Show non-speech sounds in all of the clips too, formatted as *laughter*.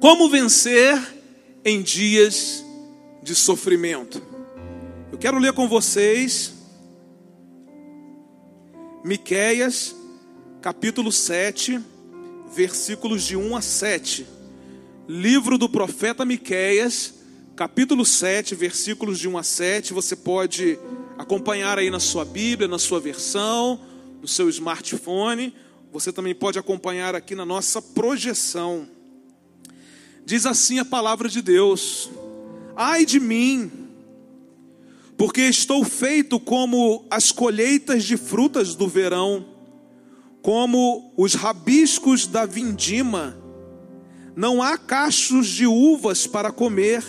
Como vencer em dias de sofrimento? Eu quero ler com vocês Miqueias, capítulo 7, versículos de 1 a 7. Livro do profeta Miqueias, capítulo 7, versículos de 1 a 7. Você pode acompanhar aí na sua Bíblia, na sua versão, no seu smartphone. Você também pode acompanhar aqui na nossa projeção. Diz assim a palavra de Deus: Ai de mim, porque estou feito como as colheitas de frutas do verão, como os rabiscos da vindima. Não há cachos de uvas para comer,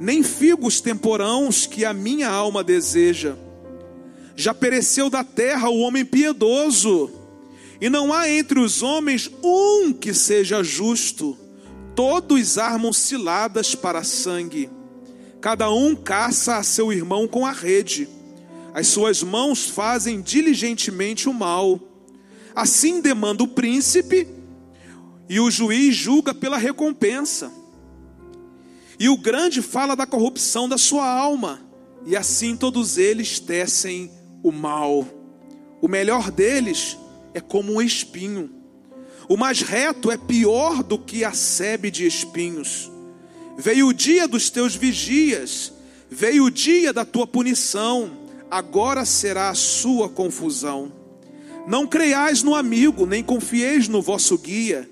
nem figos temporãos que a minha alma deseja. Já pereceu da terra o homem piedoso, e não há entre os homens um que seja justo. Todos armam ciladas para sangue. Cada um caça a seu irmão com a rede. As suas mãos fazem diligentemente o mal. Assim demanda o príncipe, e o juiz julga pela recompensa. E o grande fala da corrupção da sua alma, e assim todos eles tecem o mal. O melhor deles é como um espinho o mais reto é pior do que a sebe de espinhos. Veio o dia dos teus vigias, veio o dia da tua punição, agora será a sua confusão. Não creiais no amigo, nem confieis no vosso guia,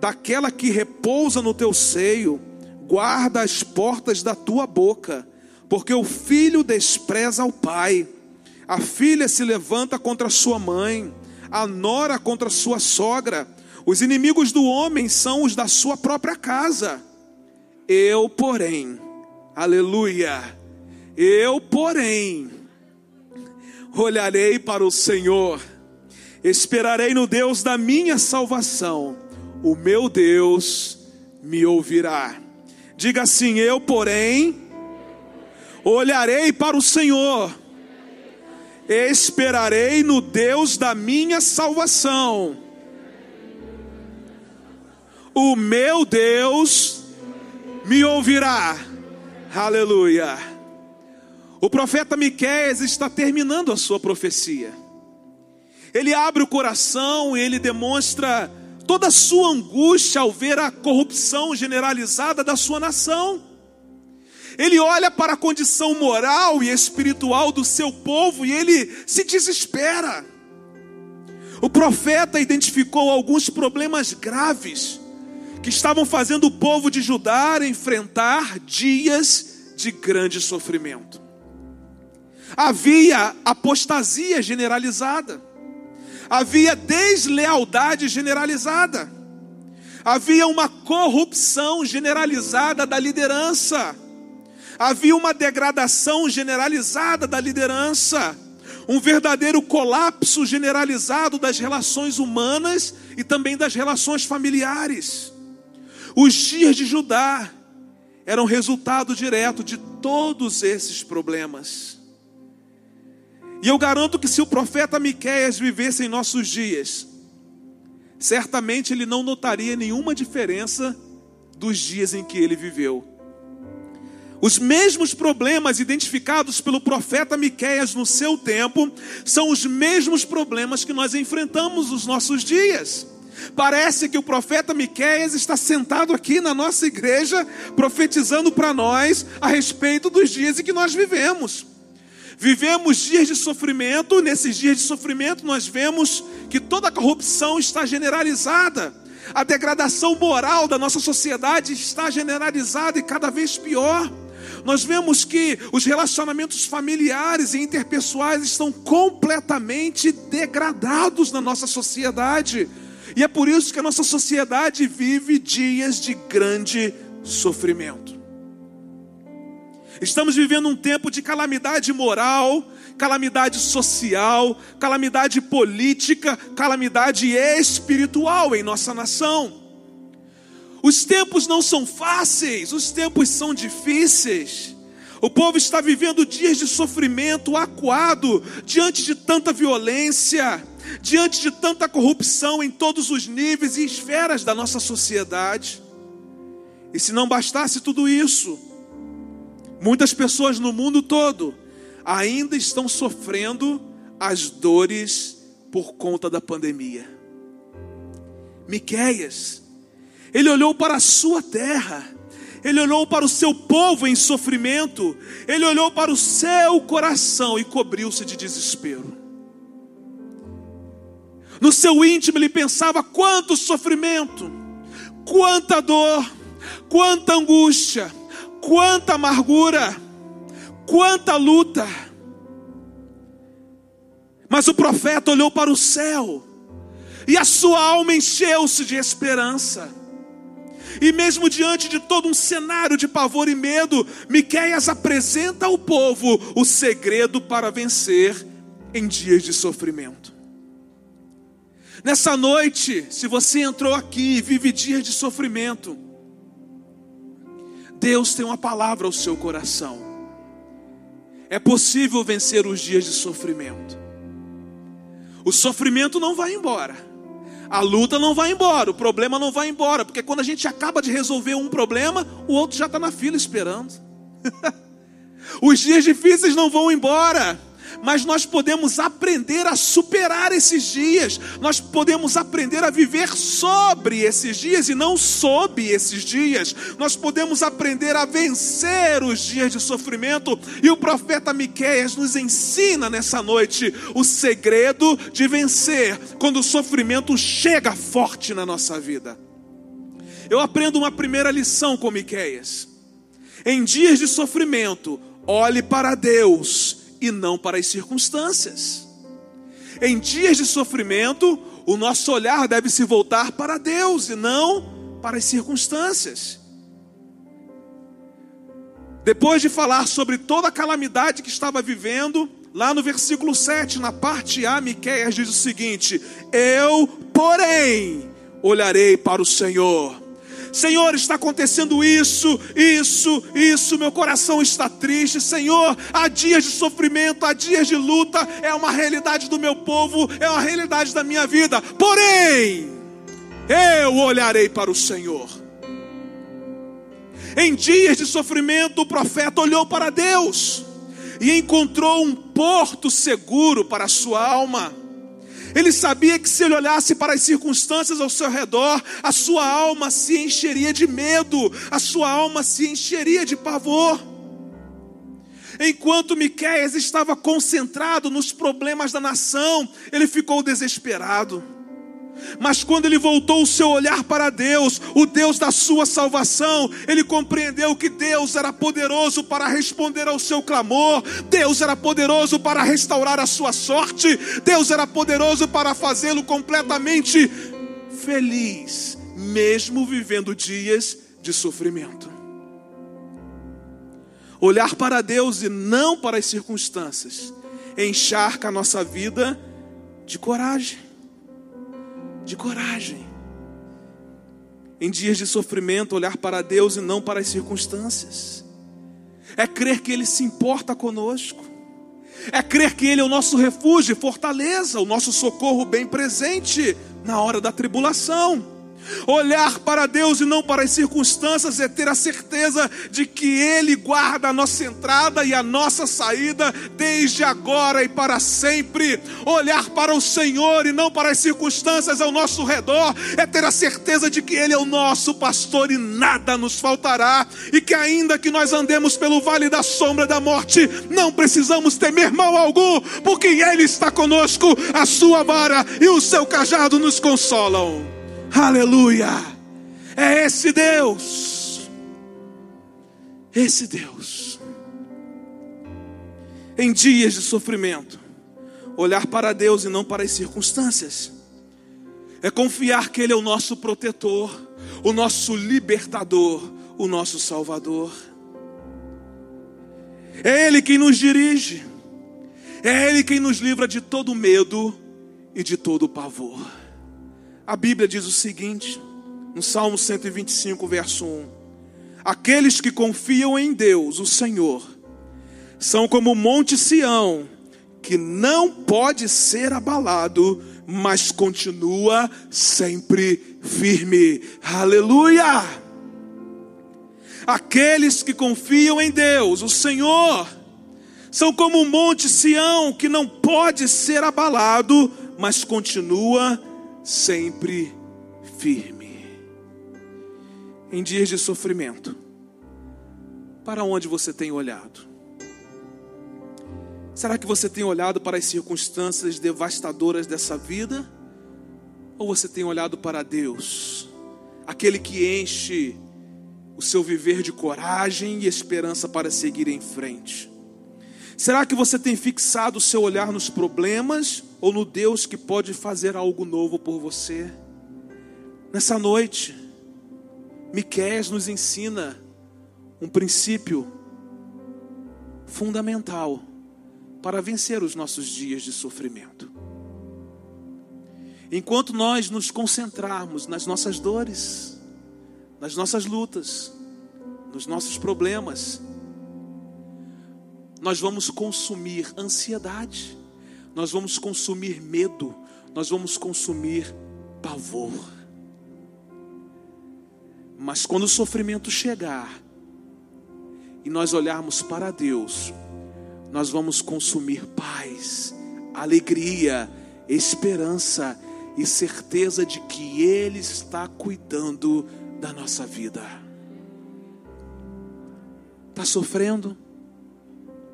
daquela que repousa no teu seio, guarda as portas da tua boca, porque o filho despreza o pai, a filha se levanta contra sua mãe, a nora contra sua sogra os inimigos do homem são os da sua própria casa. Eu, porém, aleluia, eu, porém, olharei para o Senhor, esperarei no Deus da minha salvação, o meu Deus me ouvirá. Diga assim: eu, porém, olharei para o Senhor, esperarei no Deus da minha salvação o meu Deus me ouvirá. Aleluia. O profeta Miqueias está terminando a sua profecia. Ele abre o coração e ele demonstra toda a sua angústia ao ver a corrupção generalizada da sua nação. Ele olha para a condição moral e espiritual do seu povo e ele se desespera. O profeta identificou alguns problemas graves que estavam fazendo o povo de Judá enfrentar dias de grande sofrimento. Havia apostasia generalizada, havia deslealdade generalizada, havia uma corrupção generalizada da liderança, havia uma degradação generalizada da liderança, um verdadeiro colapso generalizado das relações humanas e também das relações familiares. Os dias de Judá eram resultado direto de todos esses problemas. E eu garanto que se o profeta Miqueias vivesse em nossos dias, certamente ele não notaria nenhuma diferença dos dias em que ele viveu. Os mesmos problemas identificados pelo profeta Miqueias no seu tempo são os mesmos problemas que nós enfrentamos nos nossos dias. Parece que o profeta Miqueias está sentado aqui na nossa igreja, profetizando para nós a respeito dos dias em que nós vivemos. Vivemos dias de sofrimento, nesses dias de sofrimento nós vemos que toda a corrupção está generalizada, a degradação moral da nossa sociedade está generalizada e cada vez pior. Nós vemos que os relacionamentos familiares e interpessoais estão completamente degradados na nossa sociedade. E é por isso que a nossa sociedade vive dias de grande sofrimento. Estamos vivendo um tempo de calamidade moral, calamidade social, calamidade política, calamidade espiritual em nossa nação. Os tempos não são fáceis, os tempos são difíceis. O povo está vivendo dias de sofrimento acuado diante de tanta violência, diante de tanta corrupção em todos os níveis e esferas da nossa sociedade. E se não bastasse tudo isso, muitas pessoas no mundo todo ainda estão sofrendo as dores por conta da pandemia. Miqueias, ele olhou para a sua terra, ele olhou para o seu povo em sofrimento, ele olhou para o seu coração e cobriu-se de desespero. No seu íntimo ele pensava quanto sofrimento, quanta dor, quanta angústia, quanta amargura, quanta luta. Mas o profeta olhou para o céu, e a sua alma encheu-se de esperança. E mesmo diante de todo um cenário de pavor e medo, Miqueias apresenta ao povo o segredo para vencer em dias de sofrimento. Nessa noite, se você entrou aqui e vive dias de sofrimento, Deus tem uma palavra ao seu coração. É possível vencer os dias de sofrimento. O sofrimento não vai embora. A luta não vai embora, o problema não vai embora, porque quando a gente acaba de resolver um problema, o outro já está na fila esperando. *laughs* Os dias difíceis não vão embora mas nós podemos aprender a superar esses dias, nós podemos aprender a viver sobre esses dias e não sob esses dias, nós podemos aprender a vencer os dias de sofrimento, e o profeta Miqueias nos ensina nessa noite o segredo de vencer quando o sofrimento chega forte na nossa vida. Eu aprendo uma primeira lição com Miqueias. Em dias de sofrimento, olhe para Deus e não para as circunstâncias. Em dias de sofrimento, o nosso olhar deve se voltar para Deus e não para as circunstâncias. Depois de falar sobre toda a calamidade que estava vivendo, lá no versículo 7, na parte A, Miqueias diz o seguinte: Eu, porém, olharei para o Senhor Senhor, está acontecendo isso, isso, isso, meu coração está triste. Senhor, há dias de sofrimento, há dias de luta, é uma realidade do meu povo, é uma realidade da minha vida. Porém, eu olharei para o Senhor. Em dias de sofrimento, o profeta olhou para Deus e encontrou um porto seguro para a sua alma. Ele sabia que se ele olhasse para as circunstâncias ao seu redor, a sua alma se encheria de medo, a sua alma se encheria de pavor. Enquanto Miqueias estava concentrado nos problemas da nação, ele ficou desesperado. Mas quando ele voltou o seu olhar para Deus, o Deus da sua salvação, ele compreendeu que Deus era poderoso para responder ao seu clamor, Deus era poderoso para restaurar a sua sorte, Deus era poderoso para fazê-lo completamente feliz, mesmo vivendo dias de sofrimento. Olhar para Deus e não para as circunstâncias encharca a nossa vida de coragem de coragem. Em dias de sofrimento, olhar para Deus e não para as circunstâncias. É crer que Ele se importa conosco. É crer que Ele é o nosso refúgio fortaleza, o nosso socorro bem presente na hora da tribulação. Olhar para Deus e não para as circunstâncias é ter a certeza de que Ele guarda a nossa entrada e a nossa saída desde agora e para sempre. Olhar para o Senhor e não para as circunstâncias ao nosso redor é ter a certeza de que Ele é o nosso pastor e nada nos faltará. E que ainda que nós andemos pelo vale da sombra da morte, não precisamos temer mal algum, porque Ele está conosco, a sua vara e o seu cajado nos consolam. Aleluia! É esse Deus. Esse Deus. Em dias de sofrimento, olhar para Deus e não para as circunstâncias. É confiar que Ele é o nosso protetor, o nosso libertador, o nosso salvador. É Ele quem nos dirige. É Ele quem nos livra de todo medo e de todo pavor. A Bíblia diz o seguinte, no Salmo 125, verso 1: Aqueles que confiam em Deus, o Senhor, são como o monte Sião, que não pode ser abalado, mas continua sempre firme. Aleluia! Aqueles que confiam em Deus, o Senhor, são como o monte Sião que não pode ser abalado, mas continua sempre firme. Em dias de sofrimento, para onde você tem olhado? Será que você tem olhado para as circunstâncias devastadoras dessa vida? Ou você tem olhado para Deus, aquele que enche o seu viver de coragem e esperança para seguir em frente? Será que você tem fixado o seu olhar nos problemas ou no Deus que pode fazer algo novo por você? Nessa noite, Miqueias nos ensina um princípio fundamental para vencer os nossos dias de sofrimento. Enquanto nós nos concentrarmos nas nossas dores, nas nossas lutas, nos nossos problemas, nós vamos consumir ansiedade, nós vamos consumir medo, nós vamos consumir pavor. Mas quando o sofrimento chegar e nós olharmos para Deus, nós vamos consumir paz, alegria, esperança e certeza de que Ele está cuidando da nossa vida. Está sofrendo?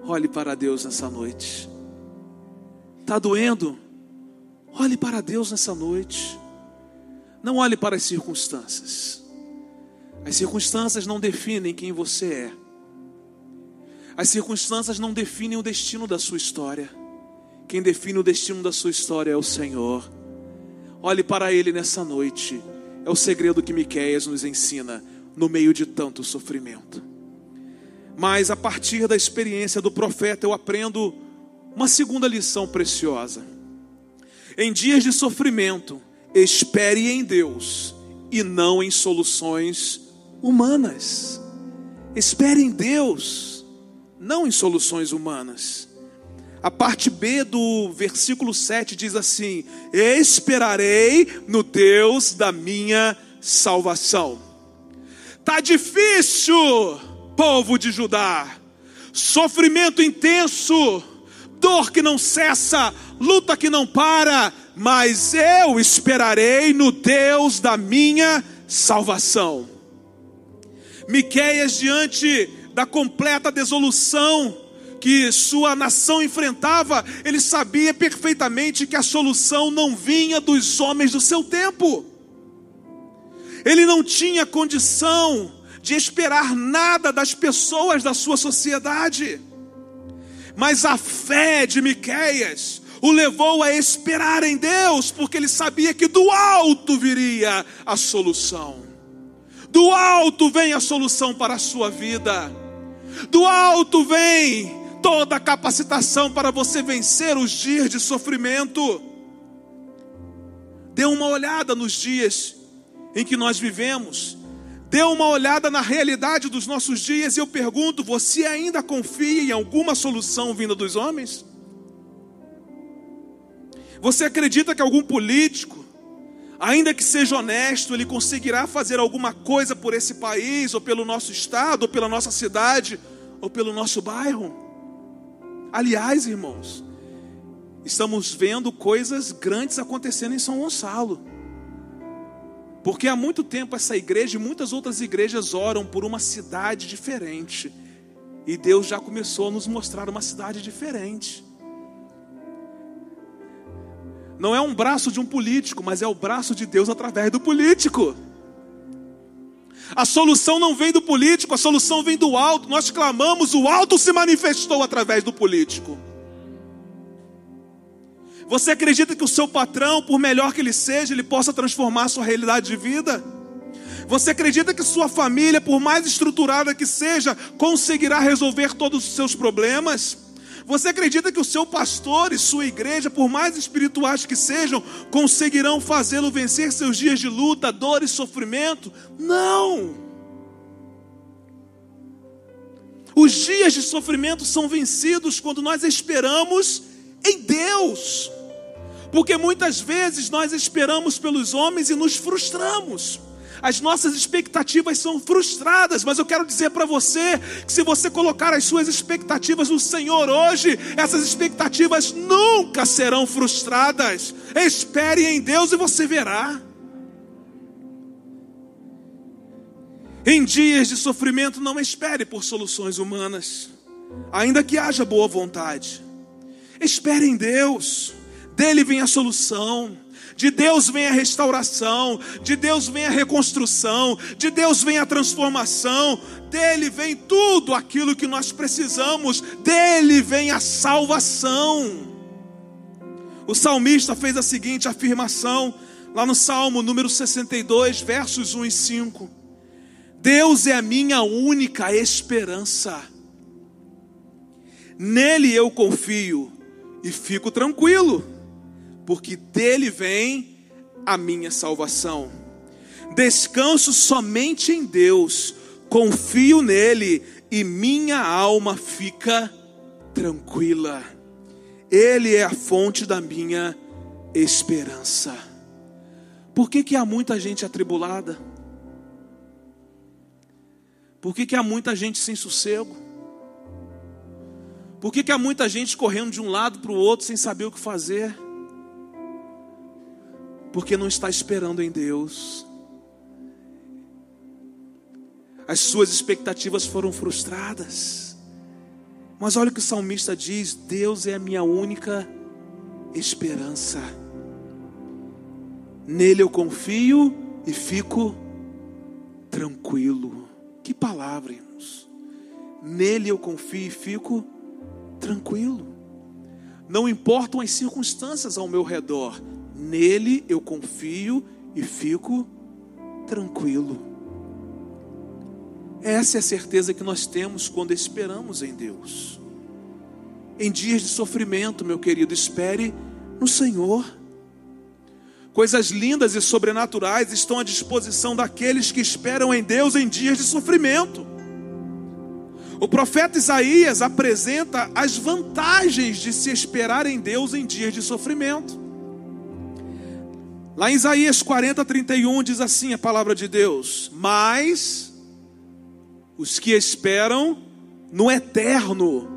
Olhe para Deus nessa noite. Está doendo? Olhe para Deus nessa noite. Não olhe para as circunstâncias. As circunstâncias não definem quem você é. As circunstâncias não definem o destino da sua história. Quem define o destino da sua história é o Senhor. Olhe para Ele nessa noite. É o segredo que Miqueias nos ensina no meio de tanto sofrimento. Mas a partir da experiência do profeta eu aprendo uma segunda lição preciosa. Em dias de sofrimento, espere em Deus e não em soluções humanas. Espere em Deus, não em soluções humanas. A parte B do versículo 7 diz assim: Esperarei no Deus da minha salvação. Tá difícil, povo de Judá, sofrimento intenso, dor que não cessa, luta que não para, mas eu esperarei no Deus da minha salvação. Miqueias diante da completa desolução que sua nação enfrentava, ele sabia perfeitamente que a solução não vinha dos homens do seu tempo. Ele não tinha condição de esperar nada das pessoas da sua sociedade. Mas a fé de Miqueias o levou a esperar em Deus, porque ele sabia que do alto viria a solução. Do alto vem a solução para a sua vida. Do alto vem toda a capacitação para você vencer os dias de sofrimento. Dê uma olhada nos dias em que nós vivemos Dê uma olhada na realidade dos nossos dias e eu pergunto: você ainda confia em alguma solução vinda dos homens? Você acredita que algum político, ainda que seja honesto, ele conseguirá fazer alguma coisa por esse país, ou pelo nosso estado, ou pela nossa cidade, ou pelo nosso bairro? Aliás, irmãos, estamos vendo coisas grandes acontecendo em São Gonçalo. Porque há muito tempo essa igreja e muitas outras igrejas oram por uma cidade diferente. E Deus já começou a nos mostrar uma cidade diferente. Não é um braço de um político, mas é o braço de Deus através do político. A solução não vem do político, a solução vem do alto. Nós clamamos, o alto se manifestou através do político. Você acredita que o seu patrão, por melhor que ele seja, ele possa transformar a sua realidade de vida? Você acredita que sua família, por mais estruturada que seja, conseguirá resolver todos os seus problemas? Você acredita que o seu pastor e sua igreja, por mais espirituais que sejam, conseguirão fazê-lo vencer seus dias de luta, dor e sofrimento? Não! Os dias de sofrimento são vencidos quando nós esperamos em Deus. Porque muitas vezes nós esperamos pelos homens e nos frustramos. as nossas expectativas são frustradas, mas eu quero dizer para você que se você colocar as suas expectativas no Senhor hoje, essas expectativas nunca serão frustradas. Espere em Deus e você verá. Em dias de sofrimento, não espere por soluções humanas, ainda que haja boa vontade. Espere em Deus, dele vem a solução. De Deus vem a restauração, de Deus vem a reconstrução, de Deus vem a transformação, dele vem tudo aquilo que nós precisamos, dele vem a salvação. O salmista fez a seguinte afirmação, lá no Salmo número 62, versos 1 e 5: Deus é a minha única esperança, nele eu confio e fico tranquilo porque dele vem a minha salvação. Descanso somente em Deus, confio nele e minha alma fica tranquila. Ele é a fonte da minha esperança. Por que, que há muita gente atribulada? Por que, que há muita gente sem sossego? Por que, que há muita gente correndo de um lado para o outro sem saber o que fazer? Porque não está esperando em Deus. As suas expectativas foram frustradas. Mas olha o que o salmista diz: Deus é a minha única esperança. Nele eu confio e fico tranquilo. Que palavra, irmãos. Nele eu confio e fico tranquilo. Não importam as circunstâncias ao meu redor, Nele eu confio e fico tranquilo. Essa é a certeza que nós temos quando esperamos em Deus. Em dias de sofrimento, meu querido, espere no Senhor. Coisas lindas e sobrenaturais estão à disposição daqueles que esperam em Deus em dias de sofrimento. O profeta Isaías apresenta as vantagens de se esperar em Deus em dias de sofrimento. Lá em Isaías 40, 31 diz assim a palavra de Deus: Mas os que esperam no eterno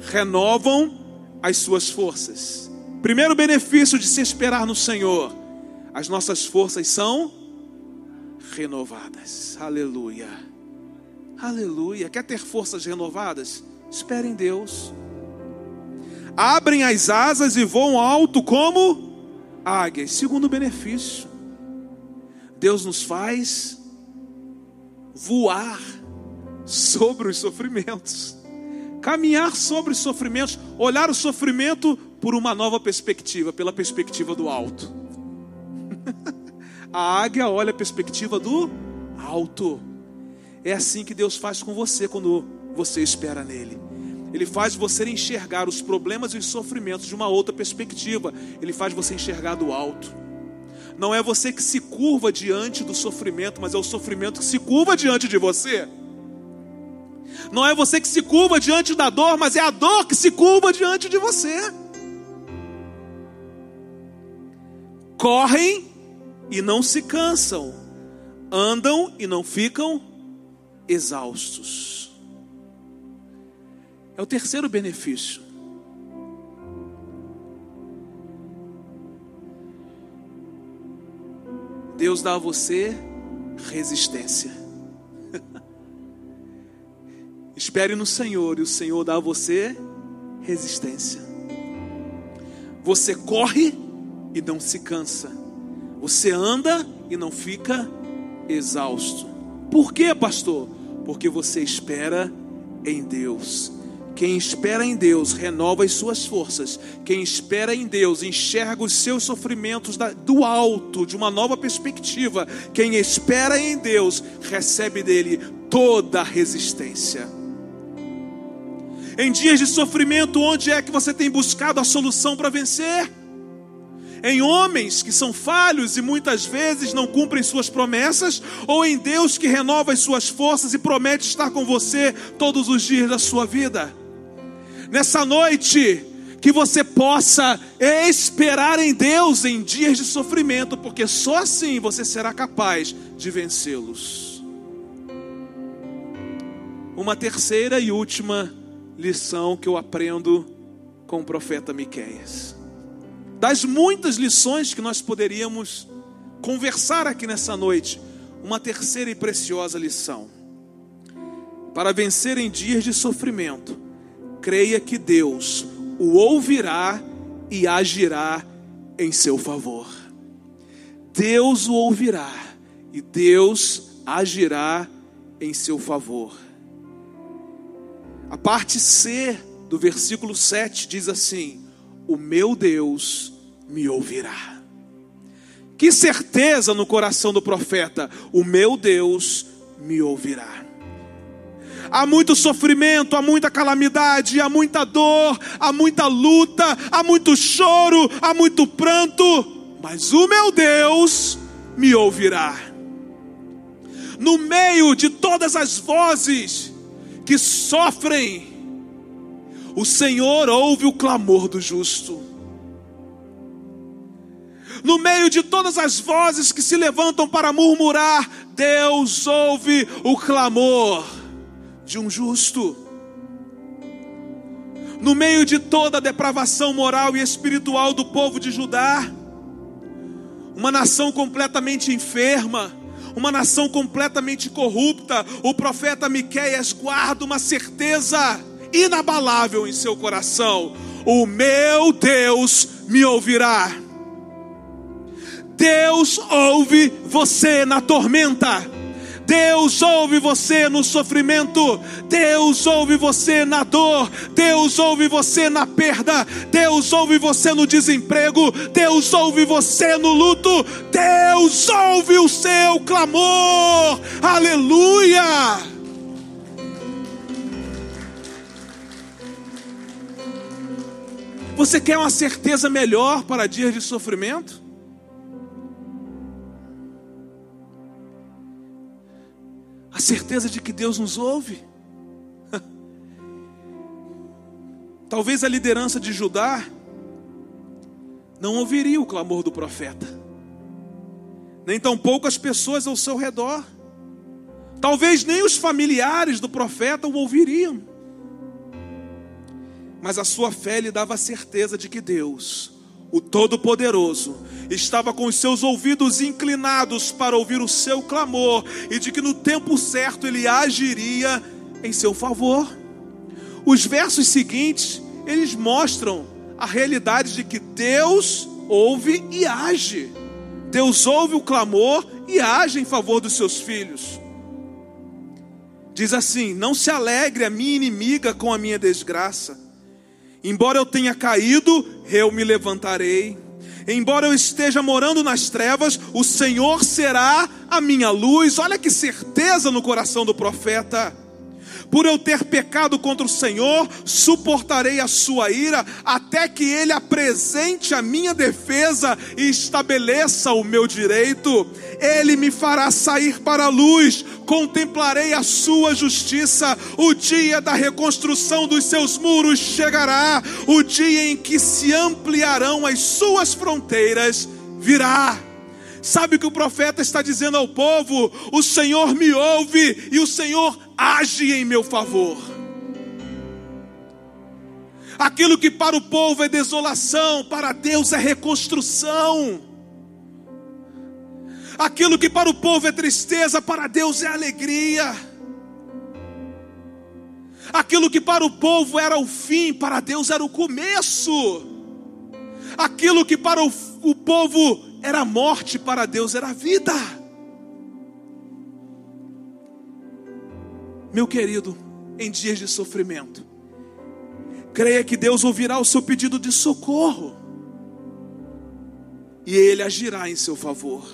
renovam as suas forças. Primeiro benefício de se esperar no Senhor: as nossas forças são renovadas. Aleluia. Aleluia. Quer ter forças renovadas? Espere em Deus. Abrem as asas e voam alto como águias. Segundo benefício, Deus nos faz voar sobre os sofrimentos, caminhar sobre os sofrimentos, olhar o sofrimento por uma nova perspectiva, pela perspectiva do alto. *laughs* a águia olha a perspectiva do alto. É assim que Deus faz com você quando você espera nele. Ele faz você enxergar os problemas e os sofrimentos de uma outra perspectiva. Ele faz você enxergar do alto. Não é você que se curva diante do sofrimento, mas é o sofrimento que se curva diante de você. Não é você que se curva diante da dor, mas é a dor que se curva diante de você. Correm e não se cansam, andam e não ficam exaustos. É o terceiro benefício. Deus dá a você resistência. *laughs* Espere no Senhor e o Senhor dá a você resistência. Você corre e não se cansa. Você anda e não fica exausto. Por quê, pastor? Porque você espera em Deus. Quem espera em Deus renova as suas forças. Quem espera em Deus enxerga os seus sofrimentos do alto, de uma nova perspectiva. Quem espera em Deus recebe dele toda a resistência. Em dias de sofrimento, onde é que você tem buscado a solução para vencer? Em homens que são falhos e muitas vezes não cumprem suas promessas, ou em Deus que renova as suas forças e promete estar com você todos os dias da sua vida? Nessa noite, que você possa esperar em Deus em dias de sofrimento, porque só assim você será capaz de vencê-los. Uma terceira e última lição que eu aprendo com o profeta Miqueias. Das muitas lições que nós poderíamos conversar aqui nessa noite, uma terceira e preciosa lição. Para vencer em dias de sofrimento, creia que Deus o ouvirá e agirá em seu favor. Deus o ouvirá e Deus agirá em seu favor. A parte C do versículo 7 diz assim: O meu Deus me ouvirá. Que certeza no coração do profeta: O meu Deus me ouvirá há muito sofrimento, há muita calamidade, há muita dor, há muita luta, há muito choro, há muito pranto, mas o meu Deus me ouvirá. No meio de todas as vozes que sofrem, o Senhor ouve o clamor do justo. No meio de todas as vozes que se levantam para murmurar, Deus ouve o clamor de um justo. No meio de toda a depravação moral e espiritual do povo de Judá, uma nação completamente enferma, uma nação completamente corrupta, o profeta Miqueias guarda uma certeza inabalável em seu coração: o meu Deus me ouvirá. Deus ouve você na tormenta. Deus ouve você no sofrimento, Deus ouve você na dor, Deus ouve você na perda, Deus ouve você no desemprego, Deus ouve você no luto, Deus ouve o seu clamor, aleluia. Você quer uma certeza melhor para dias de sofrimento? Certeza de que Deus nos ouve. Talvez a liderança de Judá não ouviria o clamor do profeta, nem tampouco as pessoas ao seu redor. Talvez nem os familiares do profeta o ouviriam. Mas a sua fé lhe dava a certeza de que Deus o Todo-Poderoso, estava com os seus ouvidos inclinados para ouvir o seu clamor e de que no tempo certo ele agiria em seu favor. Os versos seguintes, eles mostram a realidade de que Deus ouve e age. Deus ouve o clamor e age em favor dos seus filhos. Diz assim: Não se alegre a minha inimiga com a minha desgraça Embora eu tenha caído, eu me levantarei. Embora eu esteja morando nas trevas, o Senhor será a minha luz. Olha que certeza no coração do profeta. Por eu ter pecado contra o Senhor, suportarei a sua ira, até que Ele apresente a minha defesa e estabeleça o meu direito. Ele me fará sair para a luz, contemplarei a sua justiça. O dia da reconstrução dos seus muros chegará, o dia em que se ampliarão as suas fronteiras virá. Sabe o que o profeta está dizendo ao povo? O Senhor me ouve e o Senhor age em meu favor. Aquilo que para o povo é desolação, para Deus é reconstrução. Aquilo que para o povo é tristeza, para Deus é alegria. Aquilo que para o povo era o fim, para Deus era o começo. Aquilo que para o, o povo era morte, para Deus era vida. Meu querido, em dias de sofrimento, creia que Deus ouvirá o seu pedido de socorro e Ele agirá em seu favor.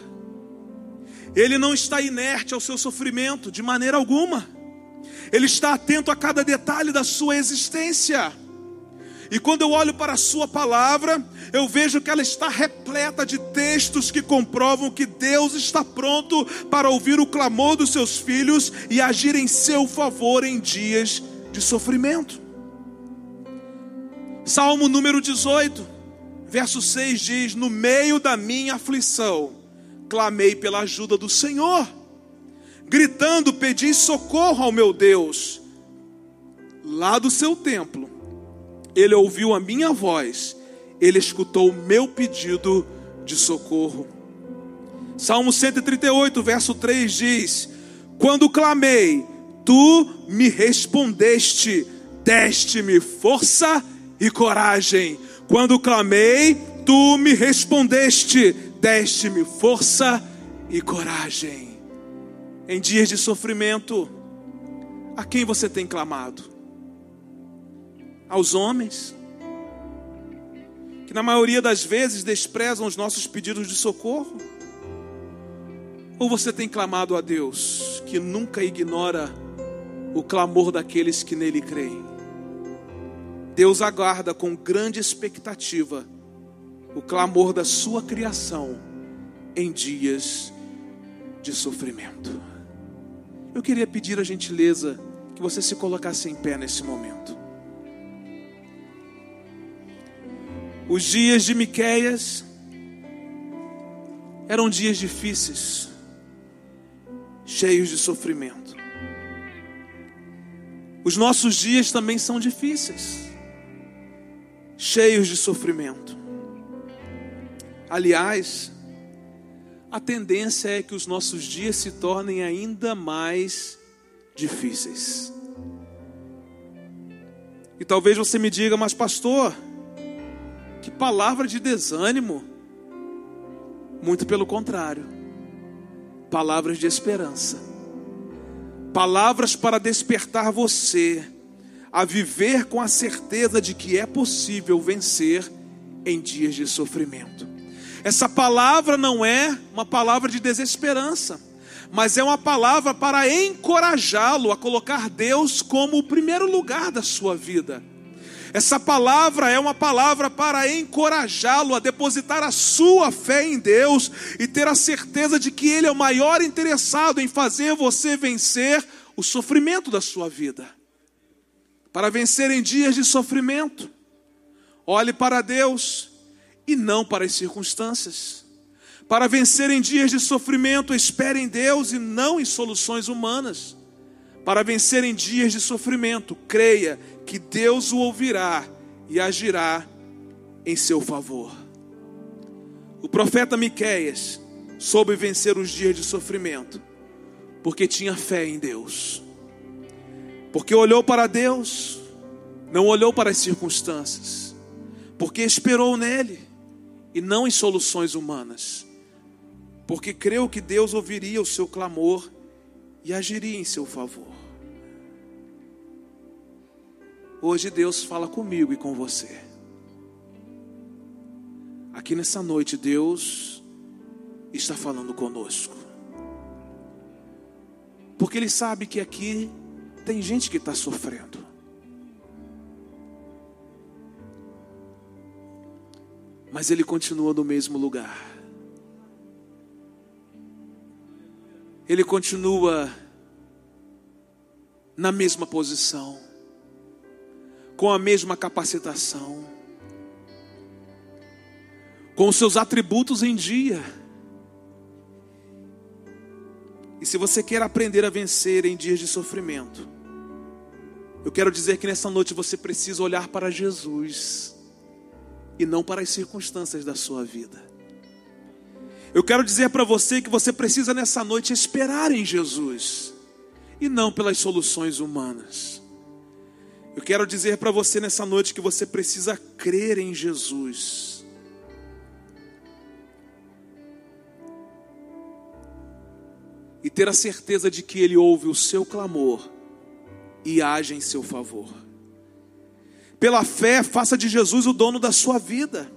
Ele não está inerte ao seu sofrimento de maneira alguma, Ele está atento a cada detalhe da sua existência. E quando eu olho para a Sua palavra, eu vejo que ela está repleta de textos que comprovam que Deus está pronto para ouvir o clamor dos seus filhos e agir em seu favor em dias de sofrimento. Salmo número 18, verso 6 diz: No meio da minha aflição, clamei pela ajuda do Senhor, gritando, pedi socorro ao meu Deus. Lá do seu templo, ele ouviu a minha voz, ele escutou o meu pedido de socorro. Salmo 138, verso 3 diz: Quando clamei, tu me respondeste, deste-me força e coragem. Quando clamei, tu me respondeste, deste-me força e coragem. Em dias de sofrimento, a quem você tem clamado? Aos homens? Que na maioria das vezes desprezam os nossos pedidos de socorro? Ou você tem clamado a Deus, que nunca ignora o clamor daqueles que nele creem? Deus aguarda com grande expectativa o clamor da sua criação em dias de sofrimento. Eu queria pedir a gentileza que você se colocasse em pé nesse momento. Os dias de Miqueias eram dias difíceis cheios de sofrimento. Os nossos dias também são difíceis, cheios de sofrimento. Aliás, a tendência é que os nossos dias se tornem ainda mais difíceis. E talvez você me diga, mas pastor, que palavra de desânimo. Muito pelo contrário palavras de esperança, palavras para despertar você a viver com a certeza de que é possível vencer em dias de sofrimento. Essa palavra não é uma palavra de desesperança, mas é uma palavra para encorajá-lo a colocar Deus como o primeiro lugar da sua vida essa palavra é uma palavra para encorajá-lo a depositar a sua fé em Deus e ter a certeza de que Ele é o maior interessado em fazer você vencer o sofrimento da sua vida. Para vencer em dias de sofrimento, olhe para Deus e não para as circunstâncias. Para vencer em dias de sofrimento, espere em Deus e não em soluções humanas. Para vencer em dias de sofrimento, creia que Deus o ouvirá e agirá em seu favor. O profeta Miqueias soube vencer os dias de sofrimento, porque tinha fé em Deus. Porque olhou para Deus, não olhou para as circunstâncias, porque esperou nele e não em soluções humanas. Porque creu que Deus ouviria o seu clamor e agiria em seu favor. Hoje Deus fala comigo e com você. Aqui nessa noite, Deus está falando conosco. Porque Ele sabe que aqui tem gente que está sofrendo. Mas Ele continua no mesmo lugar. Ele continua na mesma posição com a mesma capacitação, com os seus atributos em dia. E se você quer aprender a vencer em dias de sofrimento, eu quero dizer que nessa noite você precisa olhar para Jesus e não para as circunstâncias da sua vida. Eu quero dizer para você que você precisa nessa noite esperar em Jesus e não pelas soluções humanas. Eu quero dizer para você nessa noite que você precisa crer em Jesus. E ter a certeza de que Ele ouve o seu clamor e age em seu favor. Pela fé, faça de Jesus o dono da sua vida.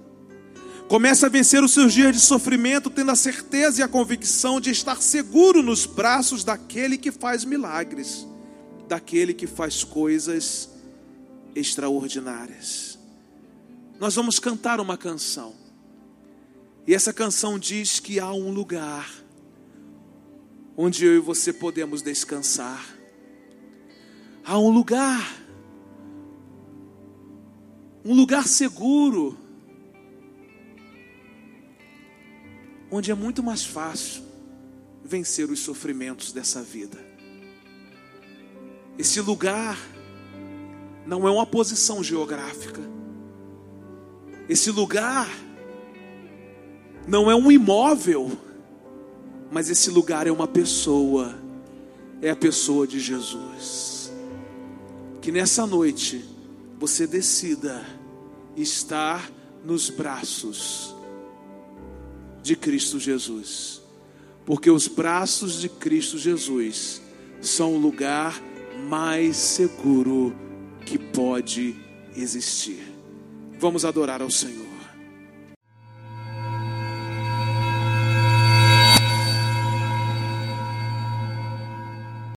Comece a vencer os seus dias de sofrimento, tendo a certeza e a convicção de estar seguro nos braços daquele que faz milagres, daquele que faz coisas extraordinárias. Nós vamos cantar uma canção. E essa canção diz que há um lugar onde eu e você podemos descansar. Há um lugar um lugar seguro, onde é muito mais fácil vencer os sofrimentos dessa vida. Esse lugar não é uma posição geográfica. Esse lugar não é um imóvel, mas esse lugar é uma pessoa, é a pessoa de Jesus. Que nessa noite você decida estar nos braços de Cristo Jesus, porque os braços de Cristo Jesus são o lugar mais seguro que pode existir. Vamos adorar ao Senhor.